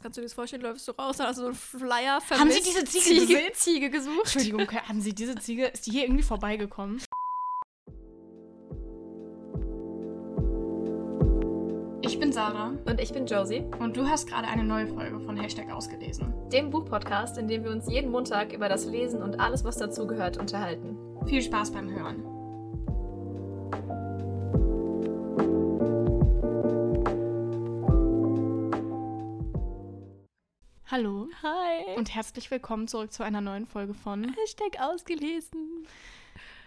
Das kannst du dir das vorstellen, läufst du raus, dann hast du so einen Flyer vermisst. Haben Sie diese Ziege gesehen? Ziege gesucht? Entschuldigung, haben Sie diese Ziege, ist die hier irgendwie vorbeigekommen? Ich bin Sarah Und ich bin Josie, und du hast gerade eine neue Folge von Hashtag ausgelesen. dem Buchpodcast, in dem wir uns jeden Montag über das Lesen und alles, was dazugehört, unterhalten. Viel Spaß beim Hören. Hallo Hi. und herzlich willkommen zurück zu einer neuen Folge von Hashtag ausgelesen.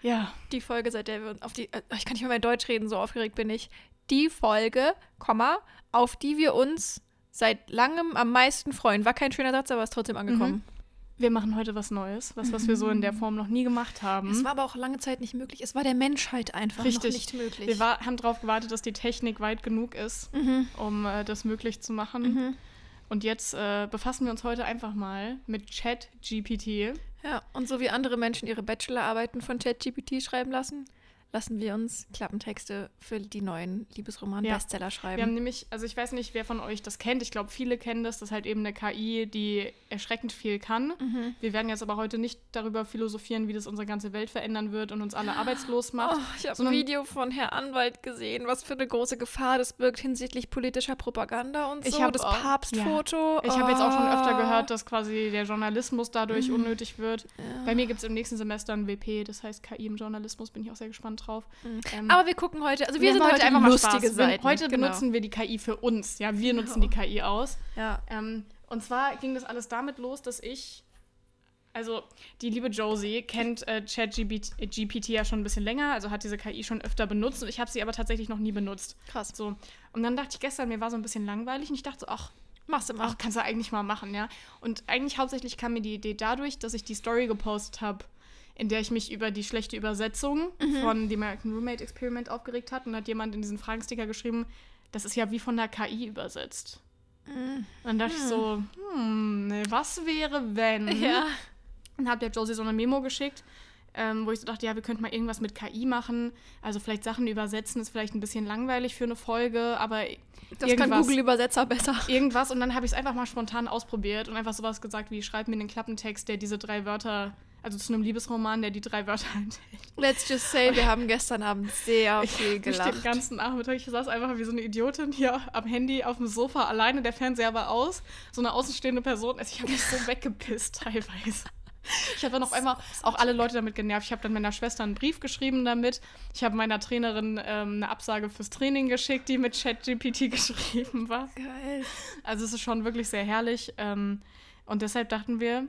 Ja, Die Folge, seit der wir uns auf die. Äh, ich kann nicht mehr bei Deutsch reden, so aufgeregt bin ich. Die Folge, Komma, auf die wir uns seit langem am meisten freuen. War kein schöner Satz, aber ist trotzdem angekommen. wir machen heute was Neues, was, was wir so in der Form noch nie gemacht haben. Es war aber auch lange Zeit nicht möglich. Es war der Menschheit einfach Richtig. noch nicht möglich. wir war, haben darauf gewartet, dass die Technik weit genug ist, mhm. um äh, das möglich zu machen. Mhm. Und jetzt äh, befassen wir uns heute einfach mal mit ChatGPT. Ja, und so wie andere Menschen ihre Bachelorarbeiten von ChatGPT schreiben lassen, lassen wir uns Klappentexte für die neuen Liebesroman-Bestseller Wir haben schreiben. nämlich, also ich weiß nicht, wer von euch das kennt. Ich glaube, viele kennen das. Das ist halt eben eine KI, die erschreckend viel kann. Mhm. Wir werden jetzt aber heute nicht darüber philosophieren, wie das unsere ganze Welt verändern wird und uns alle arbeitslos macht. Oh, ich habe ein Video von Herr Anwalt gesehen, was für eine große Gefahr das birgt hinsichtlich politischer Propaganda und Ich so. hab das auch- Papstfoto. Ich habe jetzt auch schon öfter Oh. gehört, dass quasi der Journalismus dadurch Mhm. unnötig wird. Ja. Bei mir gibt es im nächsten Semester ein WP, das heißt KI im Journalismus, bin ich auch sehr gespannt drauf. Mhm. Ähm, Aber wir gucken heute, also wir, haben sind heute einfach mal lustige Spaß. Wir- Seiten. Heute genau. benutzen wir die KI für uns. Ja, wir nutzen die KI aus. Ja. Ähm, und zwar ging das alles damit los, dass ich, also die liebe Josie kennt äh, ChatGPT GPT ja schon ein bisschen länger, also hat diese KI schon öfter benutzt und ich habe sie aber tatsächlich noch nie benutzt. Krass. So. Und dann dachte ich gestern, mir war so ein bisschen langweilig und ich dachte so, ach, Machst du mal. ach, kannst du eigentlich mal machen, ja. Und eigentlich hauptsächlich kam mir die Idee dadurch, dass ich die Story gepostet habe, in der ich mich über die schlechte Übersetzung von The American Roommate Experiment aufgeregt hat. Und hat jemand in diesen Fragensticker geschrieben, das ist ja wie von der KI übersetzt. Mhm. Und dann dachte ich so, hm, ne, was wäre, wenn? Ja. Und habe der Josie so eine Memo geschickt, ähm, wo ich so dachte, ja, wir könnten mal irgendwas mit KI machen. Also vielleicht Sachen übersetzen ist vielleicht ein bisschen langweilig für eine Folge, aber Das kann irgendwas. Google-Übersetzer besser. irgendwas. Und dann habe ich es einfach mal spontan ausprobiert und einfach sowas gesagt wie, schreib mir den Klappentext, der diese drei Wörter, also zu einem Liebesroman, der die drei Wörter enthält. Let's just say, wir haben gestern Abend sehr viel Ich gelacht. den ganzen Nachmittag, ich saß einfach wie so eine Idiotin hier am Handy auf dem Sofa alleine, der Fernseher war aus, so eine außenstehende Person, also ich habe mich so weggepisst teilweise. Ich habe dann auf einmal auch alle Leute damit genervt. Ich habe dann meiner Schwester einen Brief geschrieben damit. Ich habe meiner Trainerin ähm, eine Absage fürs Training geschickt, die mit ChatGPT geschrieben war. Geil. Also es ist schon wirklich sehr herrlich. Ähm, und deshalb dachten wir,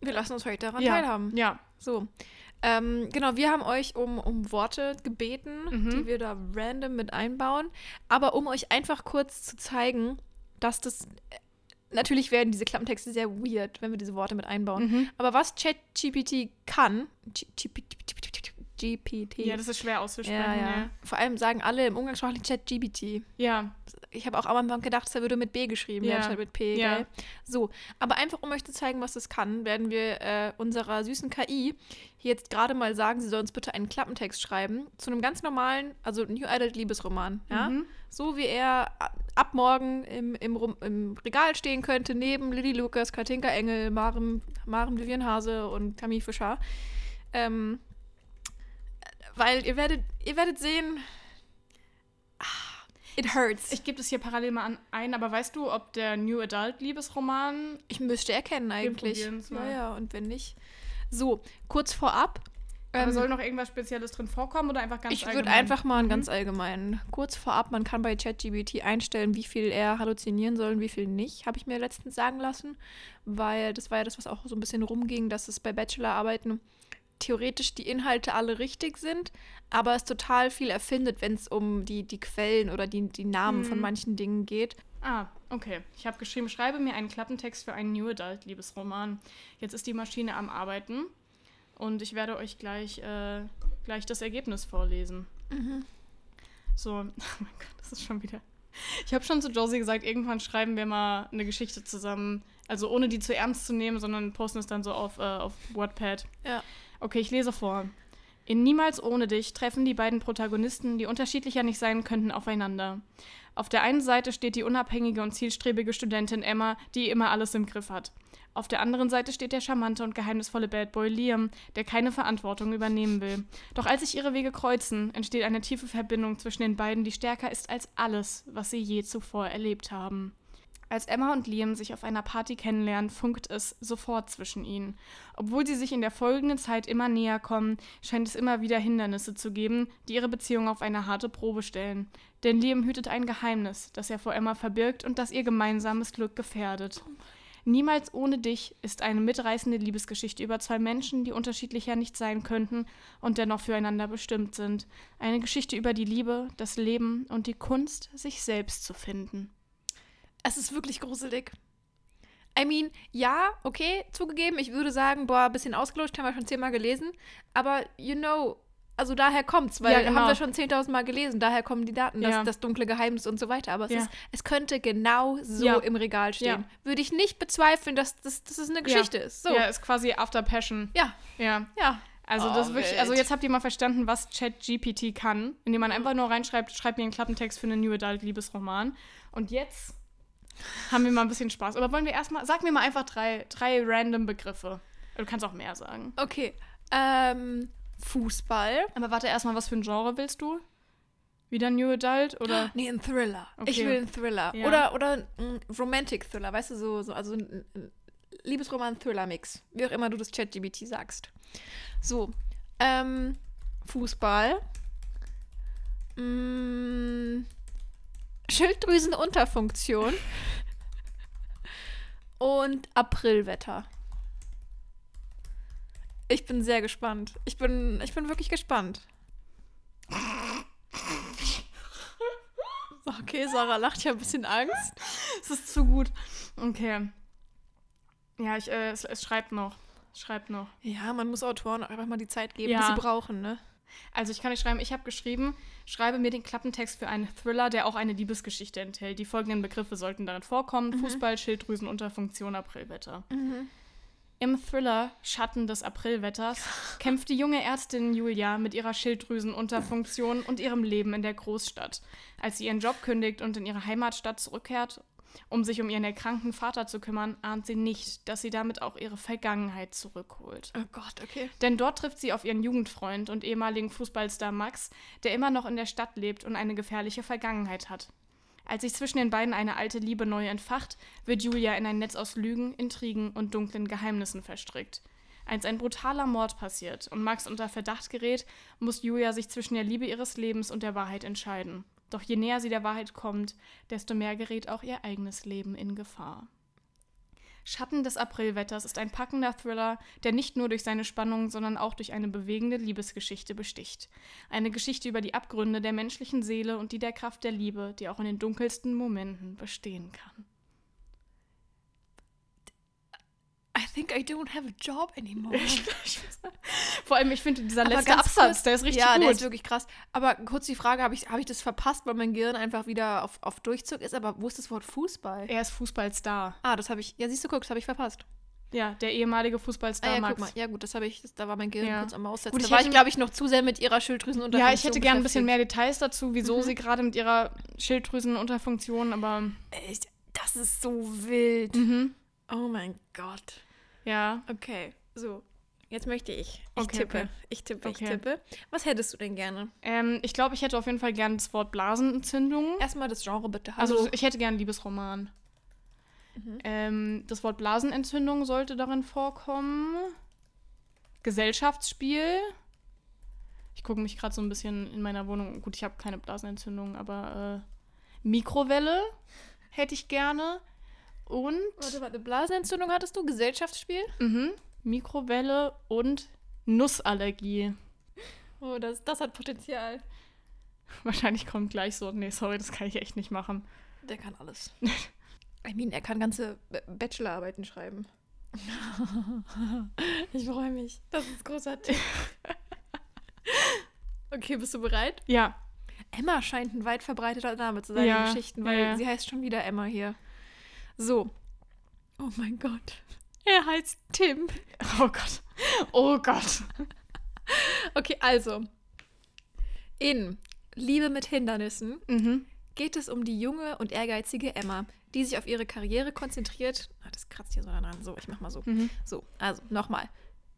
Wir lassen uns heute daran ja, teilhaben. ja, So. Ähm, genau, wir haben euch um, um Worte gebeten, Mhm. die wir da random mit einbauen. Aber um euch einfach kurz zu zeigen, dass das. äh, Natürlich werden diese Klappentexte sehr weird, wenn wir diese Worte mit einbauen. Mhm. Aber was ChatGPT kann, GPT, GPT, ja, das ist schwer auszusprechen. ja, ja. Ja, Vor allem sagen alle im Umgangssprachlichen ChatGPT. ja. Ich habe auch am Anfang gedacht, er würde mit B geschrieben Ja. werden, statt mit P, Ja. gell? So, aber einfach um euch zu zeigen, was das kann, werden wir äh, unserer süßen KI jetzt gerade mal sagen, sie soll uns bitte einen Klappentext schreiben zu einem ganz normalen, also New Adult Liebesroman, ja? Mhm. So wie er ab morgen im, im, im Regal stehen könnte, neben Lilly Lucas, Katinka Engel, Maren, Maren Vivian Hase und Camille Fischer. Ähm, weil ihr werdet, ihr werdet sehen, ah, it hurts. Ich gebe das hier parallel mal an, ein, aber weißt du, ob der New Adult Liebesroman Ich müsste erkennen eigentlich. probieren's Ja, mal. ja, und wenn nicht. So, kurz vorab. ähm, soll noch irgendwas Spezielles drin vorkommen oder einfach ganz ich würde allgemein? einfach mal einen Mhm. ganz allgemeinen. Kurz vorab, man kann bei ChatGPT einstellen, wie viel er halluzinieren soll und wie viel nicht, habe ich mir letztens sagen lassen. Weil das war ja das, was auch so ein bisschen rumging, dass es bei Bachelorarbeiten theoretisch die Inhalte alle richtig sind, aber es total viel erfindet, wenn es um die, die Quellen oder die, die Namen von Mhm. manchen Dingen geht. Ah, okay. Ich habe geschrieben, schreibe mir einen Klappentext für einen New Adult Liebesroman. Jetzt ist die Maschine am Arbeiten und ich werde euch gleich, äh, gleich das Ergebnis vorlesen. So, oh mein Gott, das ist schon wieder. Ich habe schon zu Josie gesagt, irgendwann schreiben wir mal eine Geschichte zusammen. Also ohne die zu ernst zu nehmen, sondern posten es dann so auf, äh, auf Wattpad. Ja. Okay, ich lese vor. In Niemals ohne dich treffen die beiden Protagonisten, die unterschiedlicher nicht sein könnten, aufeinander. Auf der einen Seite steht die unabhängige und zielstrebige Studentin Emma, die immer alles im Griff hat. Auf der anderen Seite steht der charmante und geheimnisvolle Bad Boy Liam, der keine Verantwortung übernehmen will. Doch als sich ihre Wege kreuzen, entsteht eine tiefe Verbindung zwischen den beiden, die stärker ist als alles, was sie je zuvor erlebt haben. Als Emma und Liam sich auf einer Party kennenlernen, funkt es sofort zwischen ihnen. Obwohl sie sich in der folgenden Zeit immer näher kommen, scheint es immer wieder Hindernisse zu geben, die ihre Beziehung auf eine harte Probe stellen. Denn Liam hütet ein Geheimnis, das er vor Emma verbirgt und das ihr gemeinsames Glück gefährdet. Niemals ohne dich ist eine mitreißende Liebesgeschichte über zwei Menschen, die unterschiedlicher nicht sein könnten und dennoch füreinander bestimmt sind. Eine Geschichte über die Liebe, das Leben und die Kunst, sich selbst zu finden. Es ist wirklich gruselig. I mean, ja, okay, zugegeben, ich würde sagen, boah, ein bisschen ausgelutscht, haben wir schon zehnmal gelesen. Aber, you know, also daher kommt's, weil Ja, genau. haben wir schon 10.000 Mal gelesen, daher kommen die Daten, das, Ja. das dunkle Geheimnis und so weiter. Aber es, Ja. ist, es könnte genau so Ja. im Regal stehen. Ja. Würde ich nicht bezweifeln, dass, dass, dass es eine Geschichte ist. So. Ja, ist quasi After Passion. Ja, Ja. ja. Also Oh, das wirklich, also jetzt habt ihr mal verstanden, was ChatGPT kann, indem man einfach nur reinschreibt, schreibt mir einen Klappentext für einen New Adult Liebesroman. Und jetzt haben wir mal ein bisschen Spaß. Aber wollen wir erstmal, sag mir mal einfach drei, drei random Begriffe. Du kannst auch mehr sagen. Okay. Ähm, Fußball. Aber warte erstmal, was für ein Genre willst du? Wieder New Adult oder? Nee, ein Thriller. Ich Okay. will einen Thriller. Ja. Oder, oder ein Romantic Thriller, weißt du, so, so also ein, ein Liebesroman-Thriller-Mix. Wie auch immer du das ChatGBT sagst. So. Ähm, Fußball. Mm, Schilddrüsenunterfunktion. Und Aprilwetter. Ich bin sehr gespannt. Ich bin, ich bin wirklich gespannt. Okay, Sarah lacht, habe ein bisschen Angst. Es ist zu gut. Okay. Ja, ich, äh, es, es schreibt noch. Schreibt noch. Ja, man muss Autoren auch einfach mal die Zeit geben, Ja. die sie brauchen, ne? Also ich kann nicht schreiben, ich habe geschrieben, schreibe mir den Klappentext für einen Thriller, der auch eine Liebesgeschichte enthält. Die folgenden Begriffe sollten darin vorkommen. Fußball, Schilddrüsenunterfunktion, Aprilwetter. Im Thriller Schatten des Aprilwetters kämpft die junge Ärztin Julia mit ihrer Schilddrüsenunterfunktion und ihrem Leben in der Großstadt. Als sie ihren Job kündigt und in ihre Heimatstadt zurückkehrt, um sich um ihren erkrankten Vater zu kümmern, ahnt sie nicht, dass sie damit auch ihre Vergangenheit zurückholt. Oh Gott, okay. Denn dort trifft sie auf ihren Jugendfreund und ehemaligen Fußballstar Max, der immer noch in der Stadt lebt und eine gefährliche Vergangenheit hat. Als sich zwischen den beiden eine alte Liebe neu entfacht, wird Julia in ein Netz aus Lügen, Intrigen und dunklen Geheimnissen verstrickt. Als ein brutaler Mord passiert und Max unter Verdacht gerät, muss Julia sich zwischen der Liebe ihres Lebens und der Wahrheit entscheiden. Doch je näher sie der Wahrheit kommt, desto mehr gerät auch ihr eigenes Leben in Gefahr. Schatten des Aprilwetters ist ein packender Thriller, der nicht nur durch seine Spannung, sondern auch durch eine bewegende Liebesgeschichte besticht. Eine Geschichte über die Abgründe der menschlichen Seele und die der Kraft der Liebe, die auch in den dunkelsten Momenten bestehen kann. I think I don't have a job anymore. Vor allem, ich finde, dieser letzte Absatz, kurz- der ist richtig ja, gut. der ist wirklich krass. Aber kurz die Frage, habe ich, hab ich das verpasst, weil mein Gehirn einfach wieder auf, auf Durchzug ist? Aber wo ist das Wort Fußball? er ist Fußballstar. Ah, das habe ich, ja siehst du, guck, das habe ich verpasst. Ja, der ehemalige Fußballstar Ah, ja, Max. Ja gut, das habe ich, das, da war mein Gehirn Ja. kurz am Aussetzen. Gut, ich da war ich, glaube ich, noch zu sehr mit ihrer Schilddrüsenunterfunktion Ja, ich hätte gern ein bisschen mehr. Details dazu, wieso Mhm. sie gerade mit ihrer Schilddrüsenunterfunktion, aber das ist so wild. mhm. Oh mein Gott. Ja. Okay, so. Jetzt möchte ich. Ich Okay, tippe. okay. Ich tippe, ich Okay. tippe. Was hättest du denn gerne? Ähm, ich glaube, ich hätte auf jeden Fall gern das Wort Blasenentzündung. Erstmal das Genre bitte. Also Hallo. ich hätte gern einen Liebesroman. Mhm. Ähm, das Wort Blasenentzündung sollte darin vorkommen. Gesellschaftsspiel. Ich gucke mich gerade so ein bisschen in meiner Wohnung. Gut, ich habe keine Blasenentzündung, aber äh, Mikrowelle hätte ich gerne. Und Warte, warte. Blasenentzündung hattest du? Gesellschaftsspiel? mhm, Mikrowelle und Nussallergie. Oh, das, das hat Potenzial. Wahrscheinlich kommt gleich so. Nee, sorry, das kann ich echt nicht machen. Der kann alles. I mean, er kann ganze Bachelorarbeiten schreiben. ich freue mich. Das ist großartig. okay, bist du bereit? Ja, Emma scheint ein weit verbreiteter Name zu sein Ja, in Geschichten, weil ja. sie heißt schon wieder Emma hier. So. Oh mein Gott. Er heißt Tim. oh Gott. Oh Gott. Okay, also. In Liebe mit Hindernissen Mhm. geht es um die junge und ehrgeizige Emma, die sich auf ihre Karriere konzentriert. Ah, das kratzt hier so daran. So, ich mach mal so. Mhm. So, also nochmal.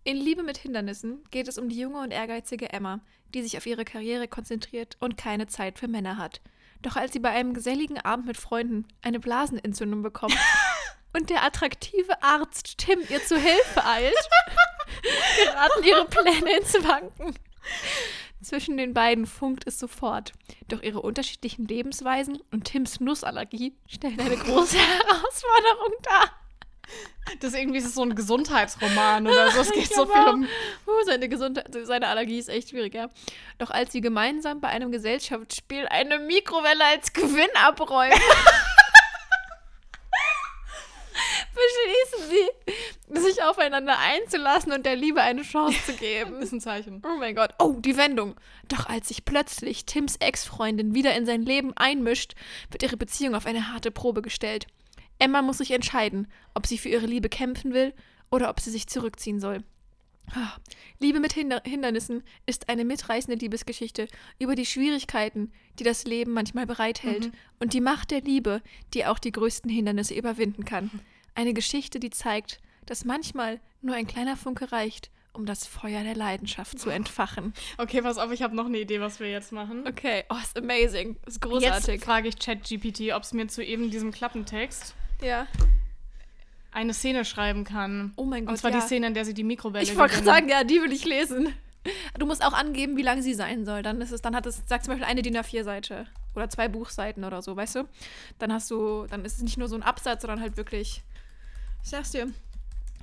In Liebe mit Hindernissen geht es um die junge und ehrgeizige Emma, die sich auf ihre Karriere konzentriert und keine Zeit für Männer hat. Doch als sie bei einem geselligen Abend mit Freunden eine Blasenentzündung bekommt und der attraktive Arzt Tim ihr zu Hilfe eilt, geraten ihre Pläne ins Wanken. Zwischen den beiden funkt es sofort. Doch ihre unterschiedlichen Lebensweisen und Tims Nussallergie stellen eine große Herausforderung dar. Das ist irgendwie so ein Gesundheitsroman oder so. Es geht so viel um. Uh, seine, Gesundheit, seine Allergie ist echt schwierig, ja. Doch als sie gemeinsam bei einem Gesellschaftsspiel eine Mikrowelle als Gewinn abräumen, beschließen sie, sich aufeinander einzulassen und der Liebe eine Chance zu geben. Ist ein Zeichen. Oh mein Gott. Oh, die Wendung. Doch als sich plötzlich Tims Ex-Freundin wieder in sein Leben einmischt, wird ihre Beziehung auf eine harte Probe gestellt. Emma muss sich entscheiden, ob sie für ihre Liebe kämpfen will oder ob sie sich zurückziehen soll. Liebe mit Hinder Hindernissen ist eine mitreißende Liebesgeschichte über die Schwierigkeiten, die das Leben manchmal bereithält Mhm. und die Macht der Liebe, die auch die größten Hindernisse überwinden kann. Eine Geschichte, die zeigt, dass manchmal nur ein kleiner Funke reicht, um das Feuer der Leidenschaft zu entfachen. Okay, pass auf, ich habe noch eine Idee, was wir jetzt machen. Okay, oh, ist amazing. Ist großartig. Jetzt frage ich ChatGPT, ob es mir zu eben diesem Klappentext ja. eine Szene schreiben kann. Oh mein Gott, Und zwar ja. die Szene, in der sie die Mikrowelle Ich wollte gerade sagen, ja, die will ich lesen. Du musst auch angeben, wie lang sie sein soll. Dann ist es, dann hat es, sag zum Beispiel eine DIN A4-Seite oder zwei Buchseiten oder so, weißt du? Dann hast du, dann ist es nicht nur so ein Absatz, sondern halt wirklich. Ich sag's dir,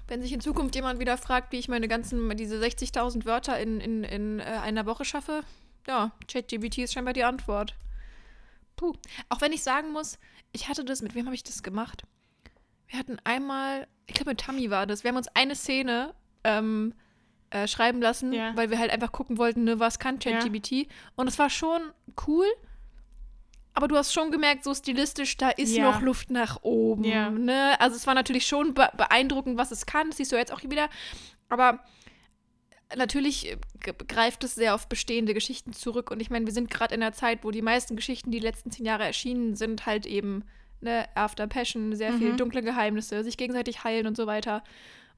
wenn sich in Zukunft jemand wieder fragt, wie ich meine ganzen, diese 60.000 Wörter in, in, in äh, einer Woche schaffe, ja, ChatGPT ist scheinbar die Antwort. Puh. Auch wenn ich sagen muss, ich hatte das, mit wem habe ich das gemacht? Wir hatten einmal, ich glaube mit Tammy war das, wir haben uns eine Szene ähm, äh, schreiben lassen, Ja. weil wir halt einfach gucken wollten, ne, was kann ChatGPT. Und es war schon cool, aber du hast schon gemerkt, so stilistisch, da ist Ja. noch Luft nach oben. Ja. Ne? Also es war natürlich schon be beeindruckend, was es kann, das siehst du jetzt auch hier wieder. Aber natürlich äh, greift es sehr auf bestehende Geschichten zurück. Und ich meine, wir sind gerade in einer Zeit, wo die meisten Geschichten, die die letzten zehn Jahre erschienen sind, halt eben ne, After Passion, sehr viel Mhm. dunkle Geheimnisse, sich gegenseitig heilen und so weiter.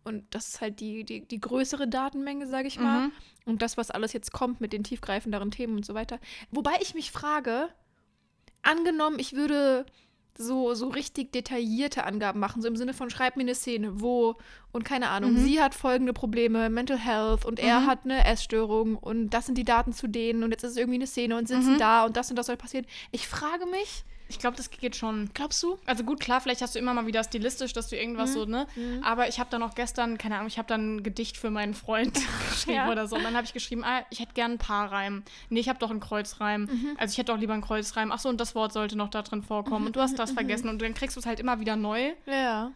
Und das ist halt die, die, die größere Datenmenge, sage ich mal. Mhm. Und das, was alles jetzt kommt mit den tiefgreifenderen Themen und so weiter. Wobei ich mich frage, angenommen, ich würde so, so richtig detaillierte Angaben machen, so im Sinne von schreib mir eine Szene, wo und keine Ahnung, Mhm. sie hat folgende Probleme, Mental Health und er Mhm. hat eine Essstörung und das sind die Daten zu denen und jetzt ist es irgendwie eine Szene und sitzen Mhm. da und das und das soll passieren. Ich frage mich, Ich glaube, das geht schon. glaubst du? Also gut, klar, vielleicht hast du immer mal wieder stilistisch, dass du irgendwas Mhm. so, ne? Mhm. Aber ich habe dann auch gestern, keine Ahnung, ich habe dann ein Gedicht für meinen Freund geschrieben Ja. oder so. Und dann habe ich geschrieben, ah, ich hätte gern ein Paarreim. Nee, ich habe doch einen Kreuzreim. Mhm. Also ich hätte doch lieber einen Kreuzreim. Ach so, und das Wort sollte noch da drin vorkommen. Und du hast das vergessen. Und dann kriegst du es halt immer wieder neu. Ja,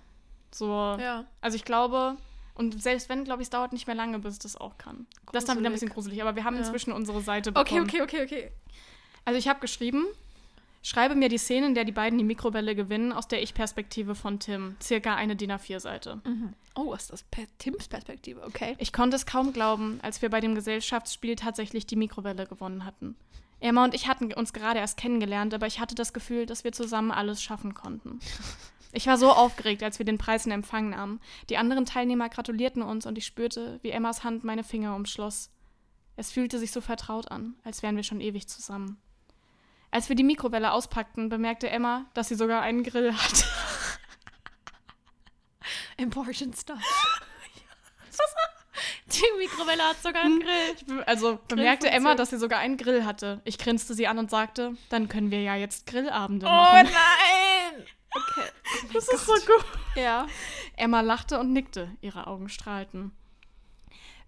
So. ja. Also ich glaube, und selbst wenn, glaube ich, es dauert nicht mehr lange, bis es das auch kann. Das ist dann wieder ein bisschen gruselig. Aber wir haben Ja. inzwischen unsere Seite Okay, bekommen. okay, okay, okay. Also ich habe geschrieben, schreibe mir die Szene, in der die beiden die Mikrowelle gewinnen, aus der Ich-Perspektive von Tim. Circa eine DIN A4-Seite. Mhm. Oh, ist das? Per Tims Perspektive, okay. Ich konnte es kaum glauben, als wir bei dem Gesellschaftsspiel tatsächlich die Mikrowelle gewonnen hatten. Emma und ich hatten uns gerade erst kennengelernt, aber ich hatte das Gefühl, dass wir zusammen alles schaffen konnten. Ich war so aufgeregt, als wir den Preis in Empfang nahmen. Die anderen Teilnehmer gratulierten uns und ich spürte, wie Emmas Hand meine Finger umschloss. Es fühlte sich so vertraut an, als wären wir schon ewig zusammen. Als wir die Mikrowelle auspackten, bemerkte Emma, dass sie sogar einen Grill hat. Important stuff. Die Mikrowelle hat sogar einen Grill. Also bemerkte. Emma, dass sie sogar einen Grill hatte. Ich grinste sie an und sagte, dann können wir ja jetzt Grillabende Oh machen. nein! Okay. das ist so gut. Ja. Emma lachte und nickte, ihre Augen strahlten.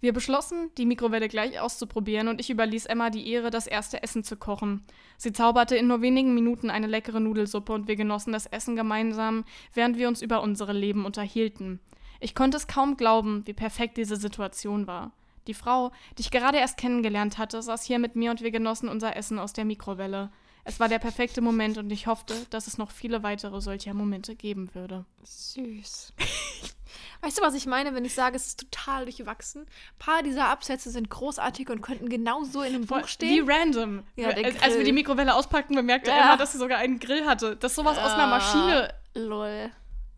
Wir beschlossen, die Mikrowelle gleich auszuprobieren und ich überließ Emma die Ehre, das erste Essen zu kochen. Sie zauberte in nur wenigen Minuten eine leckere Nudelsuppe und wir genossen das Essen gemeinsam, während wir uns über unsere Leben unterhielten. Ich konnte es kaum glauben, wie perfekt diese Situation war. Die Frau, die ich gerade erst kennengelernt hatte, saß hier mit mir und wir genossen unser Essen aus der Mikrowelle. Es war der perfekte Moment und ich hoffte, dass es noch viele weitere solcher Momente geben würde. Süß. Weißt du, was ich meine, wenn ich sage, es ist total durchwachsen? Ein paar dieser Absätze sind großartig und könnten genauso in einem Buch stehen. Wie random. Ja, der Als wir die Mikrowelle auspackten, bemerkte Ja. Emma, dass sie sogar einen Grill hatte. Das ist sowas aus einer Ah, Maschine. Lol.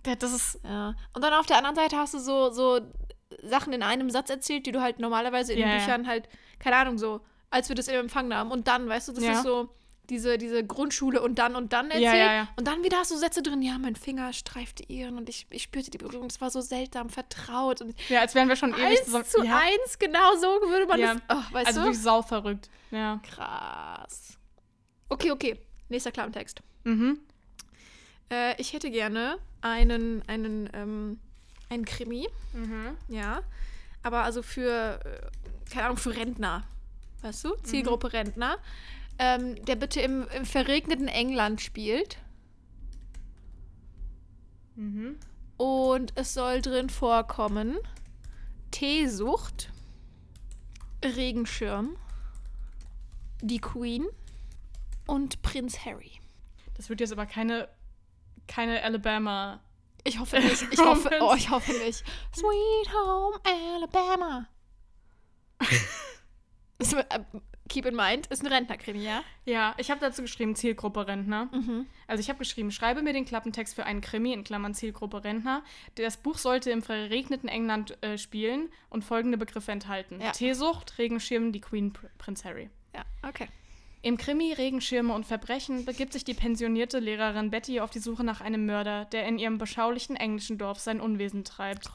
Ja, Das ist. Ja. Und dann auf der anderen Seite hast du so, so Sachen in einem Satz erzählt, die du halt normalerweise in Ja, den ja. Büchern halt, keine Ahnung, so, als wir das im Empfang nahmen. Und dann, weißt du, das Ja. ist so diese, diese Grundschule und dann und dann erzählt. Ja, ja, ja. Und dann wieder hast du Sätze drin, ja, mein Finger streifte ihren und ich, ich spürte die Berührung, das war so seltsam, vertraut. Und Ja, als wären wir schon ewig zusammen. zu ja. eins, genau so würde man das. Oh, weißt Also du? wirklich sau verrückt. Ja. Krass. Okay, okay. Nächster Klappentext. Mhm. Äh, ich hätte gerne einen, einen, ähm, einen Krimi. Mhm. Ja. Aber also für, äh, keine Ahnung, für Rentner. Weißt du? Zielgruppe Rentner. Ähm, der bitte im, im verregneten England spielt. Mhm. Und es soll drin vorkommen Teesucht, Regenschirm, die Queen und Prinz Harry. Das wird jetzt aber keine, keine Alabama. Ich hoffe nicht. Ich hoffe, oh, ich hoffe nicht. Sweet Home Alabama. Keep in mind, ist ein Rentnerkrimi, ja? Ja, ich habe dazu geschrieben Zielgruppe Rentner. Mhm. Also ich habe geschrieben, schreibe mir den Klappentext für einen Krimi in Klammern Zielgruppe Rentner. Das Buch sollte im verregneten England äh, spielen und folgende Begriffe enthalten. Ja. Teesucht, Regenschirm, die Queen, Pr Prinz Harry. Ja, okay. Im Krimi Regenschirme und Verbrechen begibt sich die pensionierte Lehrerin Betty auf die Suche nach einem Mörder, der in ihrem beschaulichen englischen Dorf sein Unwesen treibt.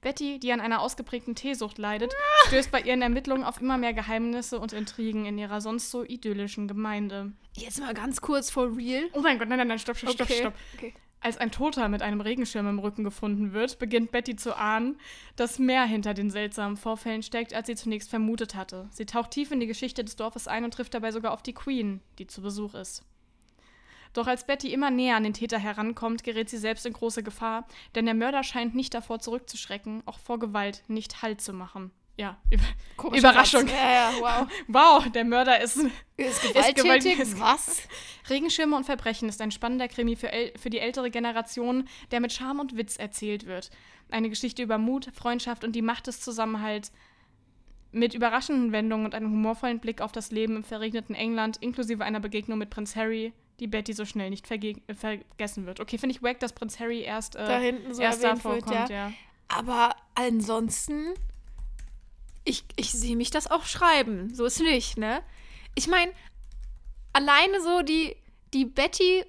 Betty, die an einer ausgeprägten Teesucht leidet, stößt bei ihren Ermittlungen auf immer mehr Geheimnisse und Intrigen in ihrer sonst so idyllischen Gemeinde. Jetzt mal ganz kurz for real. Oh mein Gott, nein, nein, nein, stopp, stopp, stopp, Okay. stopp. okay. Als ein Toter mit einem Regenschirm im Rücken gefunden wird, beginnt Betty zu ahnen, dass mehr hinter den seltsamen Vorfällen steckt, als sie zunächst vermutet hatte. Sie taucht tief in die Geschichte des Dorfes ein und trifft dabei sogar auf die Queen, die zu Besuch ist. Doch als Betty immer näher an den Täter herankommt, gerät sie selbst in große Gefahr, denn der Mörder scheint nicht davor zurückzuschrecken, auch vor Gewalt nicht Halt zu machen. Ja, über Komischer Überraschung. Ja, ja, wow. Wow, der Mörder ist Ist gewalttätig. gewalttätig? Was? Regenschirme und Verbrechen ist ein spannender Krimi für, für die ältere Generation, der mit Charme und Witz erzählt wird. Eine Geschichte über Mut, Freundschaft und die Macht des Zusammenhalts. Mit überraschenden Wendungen und einem humorvollen Blick auf das Leben im verregneten England, inklusive einer Begegnung mit Prinz Harry, die Betty so schnell nicht äh, vergessen wird. Okay, finde ich wack, dass Prinz Harry erst, äh, Da hinten so erst da erwähnt wird, vorkommt, ja. ja. Aber ansonsten, ich, ich sehe mich das auch schreiben. So ist nicht, ne? Ich meine, alleine so die, die Betty,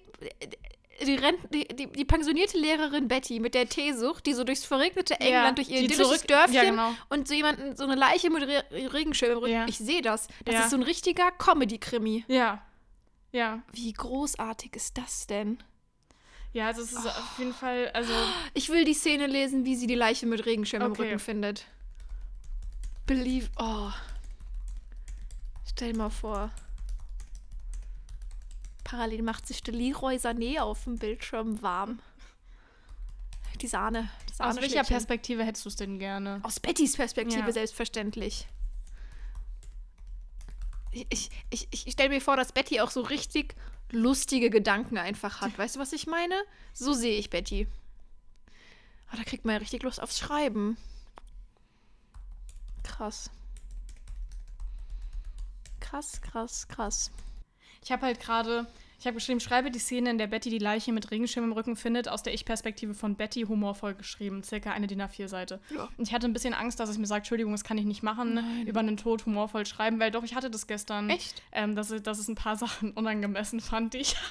die, Rent, die, die, die pensionierte Lehrerin Betty mit der Teesucht, die so durchs verregnete England, Ja, durch ihr idyllisches Dörfchen ja, genau. und so jemanden, so eine Leiche mit Re Regenschirm im Rücken. Ja. Ich sehe das. Das ist so ein richtiger Comedy-Krimi. Ja. Ja. Wie großartig ist das denn? Ja, also es ist auf jeden Fall, also. Ich will die Szene lesen, wie sie die Leiche mit Regenschirm im Okay. Rücken findet. Believe. Oh. Stell mal vor. Parallel macht sich der Leroy Sané auf dem Bildschirm warm. Die Sahne. Das Aus welcher. Perspektive hättest du es denn gerne? Aus Bettys Perspektive Ja. selbstverständlich. Ich, ich, ich, ich stelle mir vor, dass Betty auch so richtig lustige Gedanken einfach hat. Weißt du, was ich meine? So sehe ich Betty. Aber da kriegt man ja richtig Lust aufs Schreiben. Krass. Krass, krass, krass. Ich habe halt gerade, ich habe geschrieben, schreibe die Szene, in der Betty die Leiche mit Regenschirm im Rücken findet, aus der Ich-Perspektive von Betty humorvoll geschrieben, circa eine DIN A4-Seite. Ja. Und ich hatte ein bisschen Angst, dass es mir sagt, Entschuldigung, das kann ich nicht machen, Nein. über einen Tod humorvoll schreiben, weil doch, ich hatte das gestern. Echt? Ähm, dass, ich- dass es ein paar Sachen unangemessen fand, die ich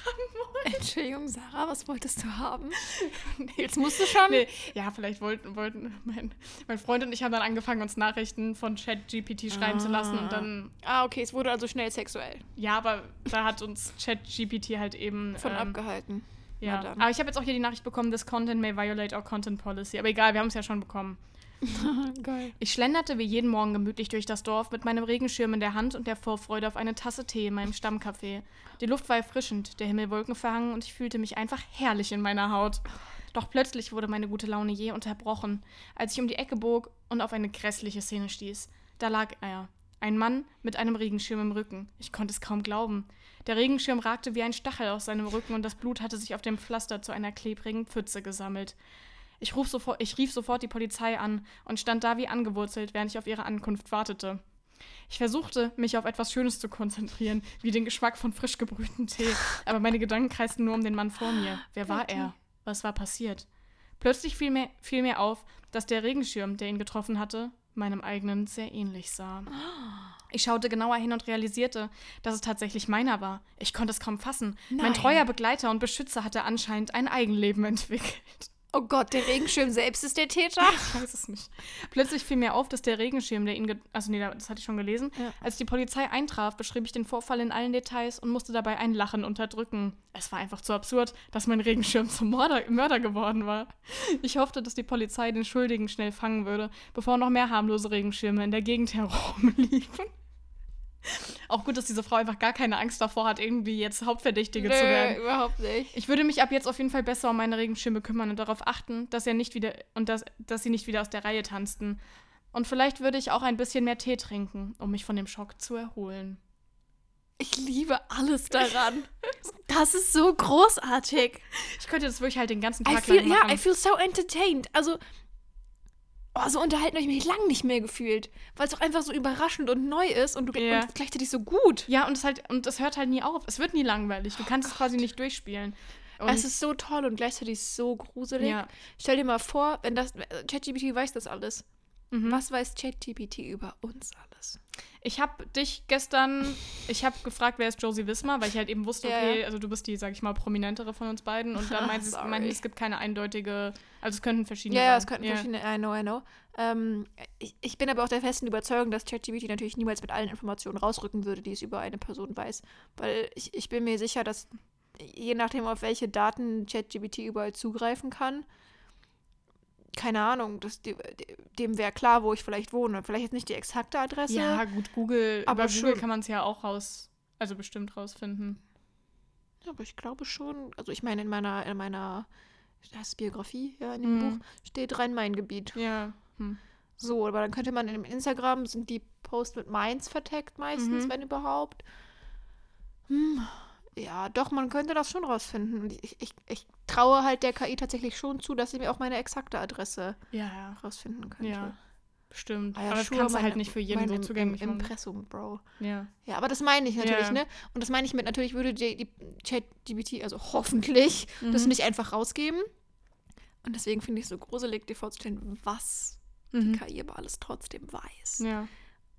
Entschuldigung, Sarah, was wolltest du haben? Jetzt musst du schon. Nee, ja, vielleicht wollten, wollten mein, mein Freund und ich haben dann angefangen, uns Nachrichten von ChatGPT schreiben zu lassen und dann, Ah, okay, es wurde also schnell sexuell. ja, aber da hat uns ChatGPT halt eben Von ähm, abgehalten. Ja, Na dann. aber ich habe jetzt auch hier die Nachricht bekommen, this content may violate our content policy. Aber egal, wir haben es ja schon bekommen. Geil. Ich schlenderte wie jeden Morgen gemütlich durch das Dorf mit meinem Regenschirm in der Hand und der Vorfreude auf eine Tasse Tee in meinem Stammcafé. Die Luft war erfrischend, der Himmel wolkenverhangen und ich fühlte mich einfach herrlich in meiner Haut. Doch plötzlich wurde meine gute Laune je unterbrochen, als ich um die Ecke bog und auf eine grässliche Szene stieß. Da lag er, ein Mann mit einem Regenschirm im Rücken. Ich konnte es kaum glauben. Der Regenschirm ragte wie ein Stachel aus seinem Rücken und das Blut hatte sich auf dem Pflaster zu einer klebrigen Pfütze gesammelt. Ich, sofort, ich rief sofort die Polizei an und stand da wie angewurzelt, während ich auf ihre Ankunft wartete. Ich versuchte, mich auf etwas Schönes zu konzentrieren, wie den Geschmack von frisch gebrühtem Tee, aber meine Gedanken kreisten nur um den Mann vor mir. Wer war er? Was war passiert? Plötzlich fiel mir, fiel mir auf, dass der Regenschirm, der ihn getroffen hatte, meinem eigenen sehr ähnlich sah. Ich schaute genauer hin und realisierte, dass es tatsächlich meiner war. Ich konnte es kaum fassen. Mein Nein. treuer Begleiter und Beschützer hatte anscheinend ein Eigenleben entwickelt. Oh Gott, der Regenschirm selbst ist der Täter. Ich weiß es nicht. Plötzlich fiel mir auf, dass der Regenschirm, der ihn. Also, nee, das hatte ich schon gelesen. Ja. Als die Polizei eintraf, beschrieb ich den Vorfall in allen Details und musste dabei ein Lachen unterdrücken. Es war einfach zu absurd, dass mein Regenschirm zum Mörder, Mörder geworden war. Ich hoffte, dass die Polizei den Schuldigen schnell fangen würde, bevor noch mehr harmlose Regenschirme in der Gegend herumliefen. Auch gut, dass diese Frau einfach gar keine Angst davor hat, irgendwie jetzt Hauptverdächtige zu werden. überhaupt nicht. Ich würde mich ab jetzt auf jeden Fall besser um meine Regenschirme kümmern und darauf achten, dass er nicht wieder und dass, dass sie nicht wieder aus der Reihe tanzten. Und vielleicht würde ich auch ein bisschen mehr Tee trinken, um mich von dem Schock zu erholen. Ich liebe alles daran. Das ist so großartig. Ich könnte das wirklich halt den ganzen I Tag feel, lang ja, machen. I feel so entertained. Also, oh, so unterhalten habe ich mich lang nicht mehr gefühlt. Weil es auch einfach so überraschend und neu ist und, du, Ja. und gleichzeitig so gut. ja, und es halt und es hört halt nie auf. Es wird nie langweilig. Du kannst es quasi nicht durchspielen. Und Es ist so toll und gleichzeitig so gruselig. Ja. Stell dir mal vor, wenn das ChatGPT weiß das alles. Mhm. Was weiß ChatGPT über uns alles? Ich habe dich gestern, ich habe gefragt, wer ist Josie Wismar, weil ich halt eben wusste, okay, also du bist die, sag ich mal, prominentere von uns beiden. Und dann meinte meinte, es gibt keine eindeutige, also es könnten verschiedene Ja, sein. ja, es könnten verschiedene. I know, I know. Ähm, ich, ich bin aber auch der festen Überzeugung, dass ChatGPT natürlich niemals mit allen Informationen rausrücken würde, die es über eine Person weiß. Weil ich, ich bin mir sicher, dass je nachdem, auf welche Daten ChatGPT überall zugreifen kann, keine Ahnung, dass die, dem wäre klar, wo ich vielleicht wohne. Vielleicht jetzt nicht die exakte Adresse. Ja, gut, Google, Aber über Google schon. kann man es ja auch raus, also bestimmt rausfinden. aber ich glaube schon. Also ich meine, in meiner, in meiner das Biografie, ja, in dem Mhm. Buch steht Rhein-Main-Gebiet. Ja. Hm. So, aber dann könnte man in dem Instagram, sind die Posts mit Mainz verteckt meistens, Mhm. wenn überhaupt. Hm. Ja, doch, man könnte das schon rausfinden. Und ich, ich, ich traue halt der KI tatsächlich schon zu, dass sie mir auch meine exakte Adresse Ja, rausfinden könnte. ja, bestimmt. Ah ja, Aber das sure, kannst du halt nicht für jeden so zugänglich im machen. Impressum, Bro. Ja. Ja, aber das meine ich natürlich, Ja. ne? Und das meine ich mit, natürlich würde die, die ChatGPT, also hoffentlich, das Mhm. nicht einfach rausgeben. Und deswegen finde ich es so gruselig, dir vorzustellen, was die Mhm. KI aber alles trotzdem weiß. Ja.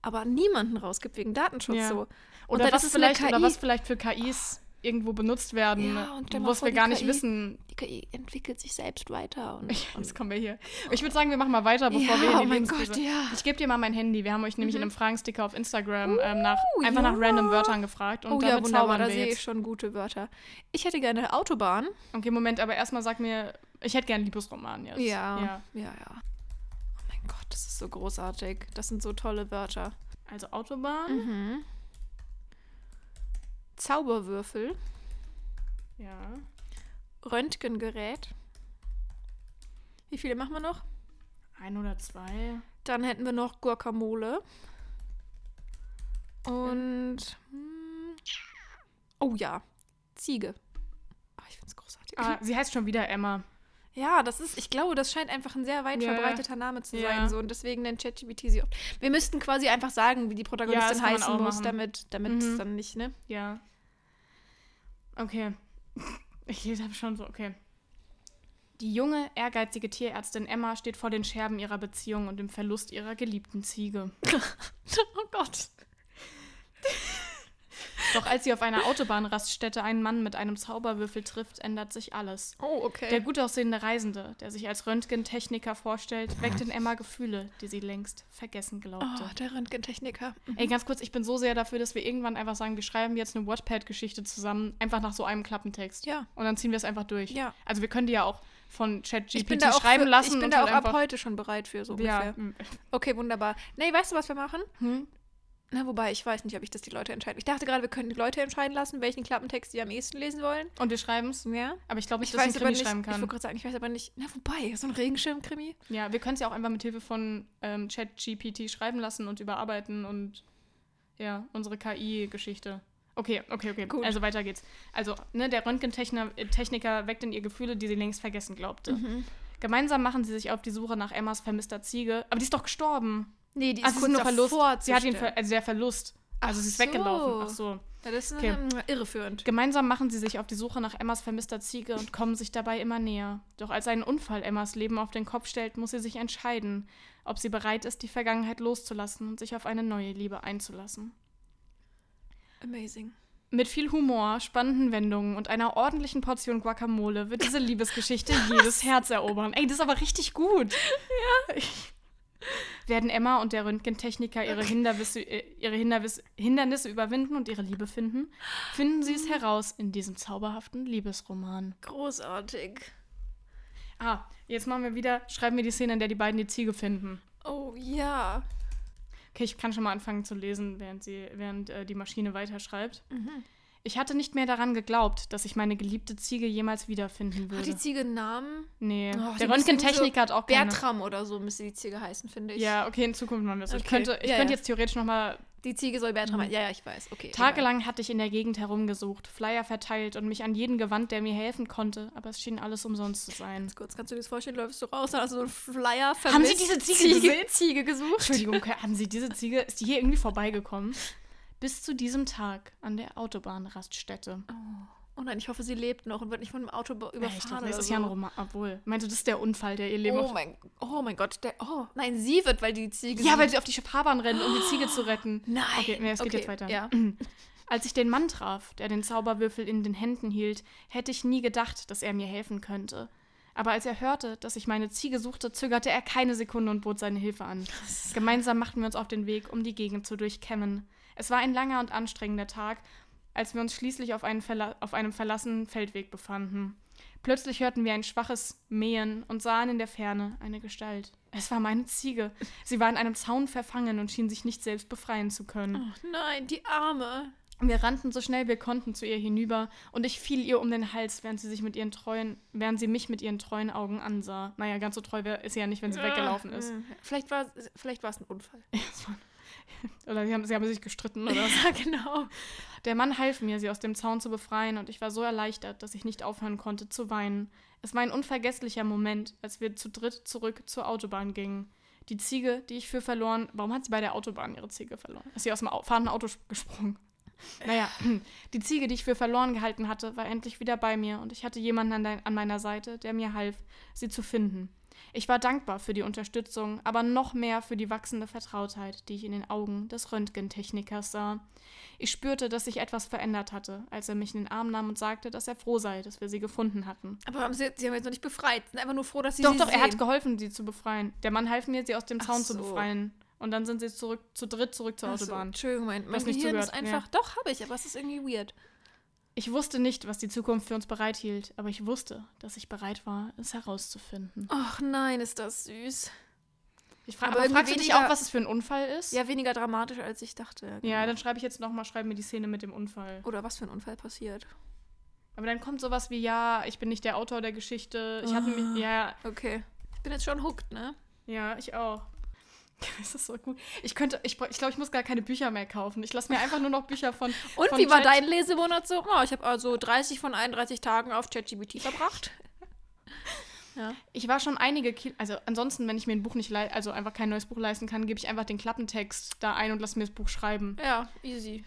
aber niemanden rausgibt wegen Datenschutz Ja. so. Oder dann was, vielleicht, oder was vielleicht für KIs irgendwo benutzt werden, Ja, was vor, wir gar nicht KI wissen. Die KI entwickelt sich selbst weiter. Und, Jetzt und kommen wir hier. Ich würde sagen, wir machen mal weiter, bevor ja, wir hier in die oh mein Gott, ja. Ich gebe dir mal mein Handy. Wir haben euch nämlich in Mhm. einem Fragensticker auf Instagram ähm, nach, Uh, einfach nach ja. random Wörtern gefragt. Und oh ja, wunderbar, da sehe ich jetzt. schon gute Wörter. Ich hätte gerne Autobahn. Okay, Moment, aber erstmal sag mir, ich hätte gern einen Liebesroman jetzt. Ja, ja. ja, ja. Oh mein Gott, das ist so großartig. Das sind so tolle Wörter. Also Autobahn. Mhm. Zauberwürfel, Ja. Röntgengerät. Wie viele machen wir noch? Ein oder zwei. Dann hätten wir noch Guacamole. Und. hm, oh ja, Ziege. Ah, ich finde es großartig. Ah, sie heißt schon wieder Emma. Ja, das ist, ich glaube, das scheint einfach ein sehr weit Ja. verbreiteter Name zu Ja. sein. So, und deswegen nennt ChatGPT sie oft. Wir müssten quasi einfach sagen, wie die Ja, Protagonistin man heißen muss, machen. damit damit es Mhm. dann nicht, ne? Ja. Okay. Ich habe schon so, okay. Die junge, ehrgeizige Tierärztin Emma steht vor den Scherben ihrer Beziehung und dem Verlust ihrer geliebten Ziege. Oh Gott. Doch als sie auf einer Autobahnraststätte einen Mann mit einem Zauberwürfel trifft, ändert sich alles. Oh, okay. Der gut aussehende Reisende, der sich als Röntgentechniker vorstellt, weckt in Emma Gefühle, die sie längst vergessen glaubte. oh, der Röntgentechniker. Mhm. Ey, ganz kurz, ich bin so sehr dafür, dass wir irgendwann einfach sagen, wir schreiben jetzt eine Wattpad-Geschichte zusammen, einfach nach so einem Klappentext. Ja. Und dann ziehen wir es einfach durch. Ja. Also wir können die ja auch von Ich bin ChatGPT schreiben für, lassen ich bin und da auch halt ab heute schon bereit für so ja, ungefähr. Okay, wunderbar. Nee, weißt du, was wir machen? hm? Na, wobei, ich weiß nicht, ob ich das die Leute entscheiden. Ich dachte gerade, wir können die Leute entscheiden lassen, welchen Klappentext sie am ehesten lesen wollen. Und wir schreiben es. Ja. Aber ich glaube nicht, Ich dass ich einen nicht, Krimi schreiben ich kann. wollte gerade sagen, ich weiß aber nicht, na, wobei, so ein Regenschirm-Krimi? Ja, wir können es ja auch einfach mit Hilfe von ähm, ChatGPT schreiben lassen und überarbeiten und ja, unsere KI-Geschichte. Okay, okay, okay. Gut. Also weiter geht's. Also, ne, der Röntgentechniker Techniker weckt in ihr Gefühle, die sie längst vergessen glaubte. Mhm. Gemeinsam machen sie sich auf die Suche nach Emmas vermisster Ziege. Aber die ist doch gestorben. Nee, die ist Also kurz nur Verlust. Sie hat ihn, ver also der Verlust. Also Ach sie ist so. weggelaufen. Ach so. Ja, das ist Okay. ähm, irreführend. Gemeinsam machen sie sich auf die Suche nach Emmas vermisster Ziege und kommen sich dabei immer näher. Doch als ein Unfall Emmas Leben auf den Kopf stellt, muss sie sich entscheiden, ob sie bereit ist, die Vergangenheit loszulassen und sich auf eine neue Liebe einzulassen. Amazing. Mit viel Humor, spannenden Wendungen und einer ordentlichen Portion Guacamole wird diese Liebesgeschichte jedes Herz erobern. Ey, das ist aber richtig gut. Ja. Werden Emma und der Röntgentechniker ihre, Hinderwisse, äh, ihre Hinderwiss, Hindernisse überwinden und ihre Liebe finden? Finden sie es heraus in diesem zauberhaften Liebesroman. Großartig. Ah, jetzt machen wir wieder, schreiben wir die Szene, in der die beiden die Ziege finden. Oh ja. Okay, ich kann schon mal anfangen zu lesen, während, sie, während äh, die Maschine weiterschreibt. Mhm. Ich hatte nicht mehr daran geglaubt, dass ich meine geliebte Ziege jemals wiederfinden Hat würde. die Ziege einen Namen? Nee, Oh, der Röntgentechniker hat auch keine. Bertram oder so müsste die Ziege heißen, finde ich. Ja, okay, in Zukunft machen wir es. so. Ich Okay. könnte, ich Ja, könnte ja. jetzt theoretisch noch mal Die Ziege soll Bertram heißen. Ja, ja, ich weiß. Okay. egal. Tagelang hatte ich in der Gegend herumgesucht, Flyer verteilt und mich an jeden gewandt, der mir helfen konnte, aber es schien alles umsonst zu sein. Ganz kurz, kannst du dir das vorstellen? Läufst du raus, hast du so einen Flyer Haben Sie vermisst, diese Ziege Ziege? Ziege gesucht? Entschuldigung, haben Sie diese Ziege, ist die hier irgendwie vorbeigekommen? Bis zu diesem Tag an der Autobahnraststätte. Oh nein, ich hoffe, sie lebt noch und wird nicht von einem Auto be- Ja, ich überfahren dachte, das ist so. ja ein Roman. Obwohl, meinst du, das ist der Unfall, der ihr Leben Oh mein, oh mein Gott, der, oh, nein, sie wird, weil die Ziege... Ja, weil sie auf die Fahrbahn rennt, um die Ziege zu retten. Nein. Okay, nee, es geht Okay, jetzt weiter. ja. Als ich den Mann traf, der den Zauberwürfel in den Händen hielt, hätte ich nie gedacht, dass er mir helfen könnte. Aber als er hörte, dass ich meine Ziege suchte, zögerte er keine Sekunde und bot seine Hilfe an. Gemeinsam machten wir uns auf den Weg, um die Gegend zu durchkämmen. Es war ein langer und anstrengender Tag, als wir uns schließlich auf, Verla auf einem verlassenen Feldweg befanden. Plötzlich hörten wir ein schwaches Mähen und sahen in der Ferne eine Gestalt. Es war meine Ziege. Sie war in einem Zaun verfangen und schien sich nicht selbst befreien zu können. Oh nein, die Arme. Wir rannten so schnell wir konnten zu ihr hinüber und ich fiel ihr um den Hals, während sie sich mit ihren treuen, während sie mich mit ihren treuen Augen ansah. Naja, ganz so treu ist sie ja nicht, wenn sie weggelaufen ist. Vielleicht war vielleicht war es ein Unfall. Oder sie haben, sie haben sich gestritten oder was. Ja, genau. Der Mann half mir, sie aus dem Zaun zu befreien und ich war so erleichtert, dass ich nicht aufhören konnte zu weinen. Es war ein unvergesslicher Moment, als wir zu dritt zurück zur Autobahn gingen. Die Ziege, die ich für verloren. Warum hat sie bei der Autobahn ihre Ziege verloren? Ist sie aus dem Au fahrenden Auto gesprungen? Naja, die Ziege, die ich für verloren gehalten hatte, war endlich wieder bei mir und ich hatte jemanden an, an meiner Seite, der mir half, sie zu finden. Ich war dankbar für die Unterstützung, aber noch mehr für die wachsende Vertrautheit, die ich in den Augen des Röntgentechnikers sah. Ich spürte, dass sich etwas verändert hatte, als er mich in den Arm nahm und sagte, dass er froh sei, dass wir sie gefunden hatten. Aber haben sie, sie haben jetzt noch nicht befreit. Sind einfach nur froh, dass sie Doch, sie doch, er hat geholfen, sie zu befreien. Der Mann half mir, sie aus dem Zaun zu so. befreien. Und dann sind sie zurück, zu dritt zurück zur Ach so, Autobahn. Entschuldigung, mein, mein Gehirn ist einfach. Doch, habe ich, aber es ist irgendwie weird. Ich wusste nicht, was die Zukunft für uns bereithielt, aber ich wusste, dass ich bereit war, es herauszufinden. Ach nein, ist das süß. Ich frage, Aber aber fragst du dich weniger- auch, was es für ein Unfall ist? Ja, weniger dramatisch, als ich dachte. Ja, genau. dann schreibe ich jetzt nochmal, schreibe mir die Szene mit dem Unfall. Oder was für ein Unfall passiert. Aber dann kommt sowas wie, ja, ich bin nicht der Autor der Geschichte. Ich hatte Ah. mich, ja, Okay. Ich bin jetzt schon hooked, ne? ja, ich auch. Das ist so gut. Ich könnte, ich, ich glaube, ich muss gar keine Bücher mehr kaufen. Ich lasse mir einfach nur noch Bücher von. Und von wie war Chat- dein Lesemonat so? Oh, ich habe also 30 von 31 Tagen auf ChatGPT verbracht. ja. Ich war schon einige Kilo. Also ansonsten, wenn ich mir ein Buch nicht also einfach kein neues Buch leisten kann, gebe ich einfach den Klappentext da ein und lasse mir das Buch schreiben. Ja, easy.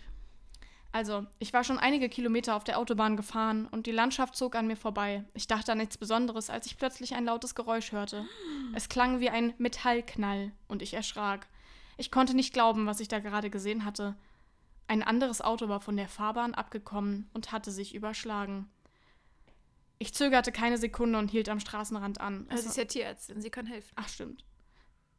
Also, ich war schon einige Kilometer auf der Autobahn gefahren und die Landschaft zog an mir vorbei. Ich dachte an nichts Besonderes, als ich plötzlich ein lautes Geräusch hörte. Es klang wie ein Metallknall und ich erschrak. Ich konnte nicht glauben, was ich da gerade gesehen hatte. Ein anderes Auto war von der Fahrbahn abgekommen und hatte sich überschlagen. Ich zögerte keine Sekunde und hielt am Straßenrand an. Es Also sie ist ja Tierärztin, sie kann helfen. Ach, stimmt.